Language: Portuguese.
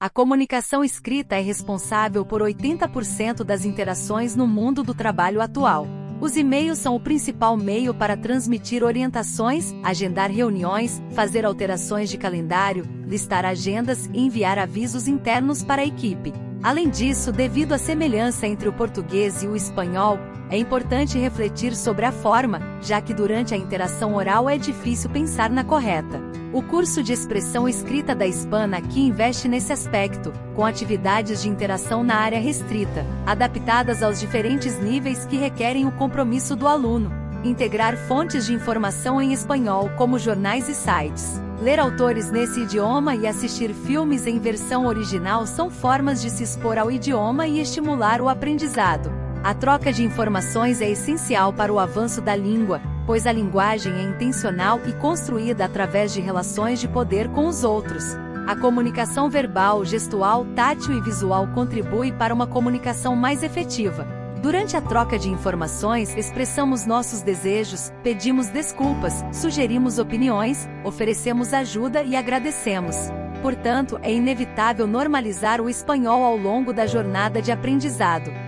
A comunicação escrita é responsável por 80% das interações no mundo do trabalho atual. Os e-mails são o principal meio para transmitir orientações, agendar reuniões, fazer alterações de calendário, listar agendas e enviar avisos internos para a equipe. Além disso, devido à semelhança entre o português e o espanhol, é importante refletir sobre a forma, já que durante a interação oral é difícil pensar na correta. O curso de expressão escrita da Hispana aqui investe nesse aspecto, com atividades de interação na área restrita, adaptadas aos diferentes níveis que requerem o compromisso do aluno. Integrar fontes de informação em espanhol, como jornais e sites. Ler autores nesse idioma e assistir filmes em versão original são formas de se expor ao idioma e estimular o aprendizado. A troca de informações é essencial para o avanço da língua, pois a linguagem é intencional e construída através de relações de poder com os outros. A comunicação verbal, gestual, tátil e visual contribui para uma comunicação mais efetiva. Durante a troca de informações, expressamos nossos desejos, pedimos desculpas, sugerimos opiniões, oferecemos ajuda e agradecemos. Portanto, é inevitável normalizar o espanhol ao longo da jornada de aprendizado.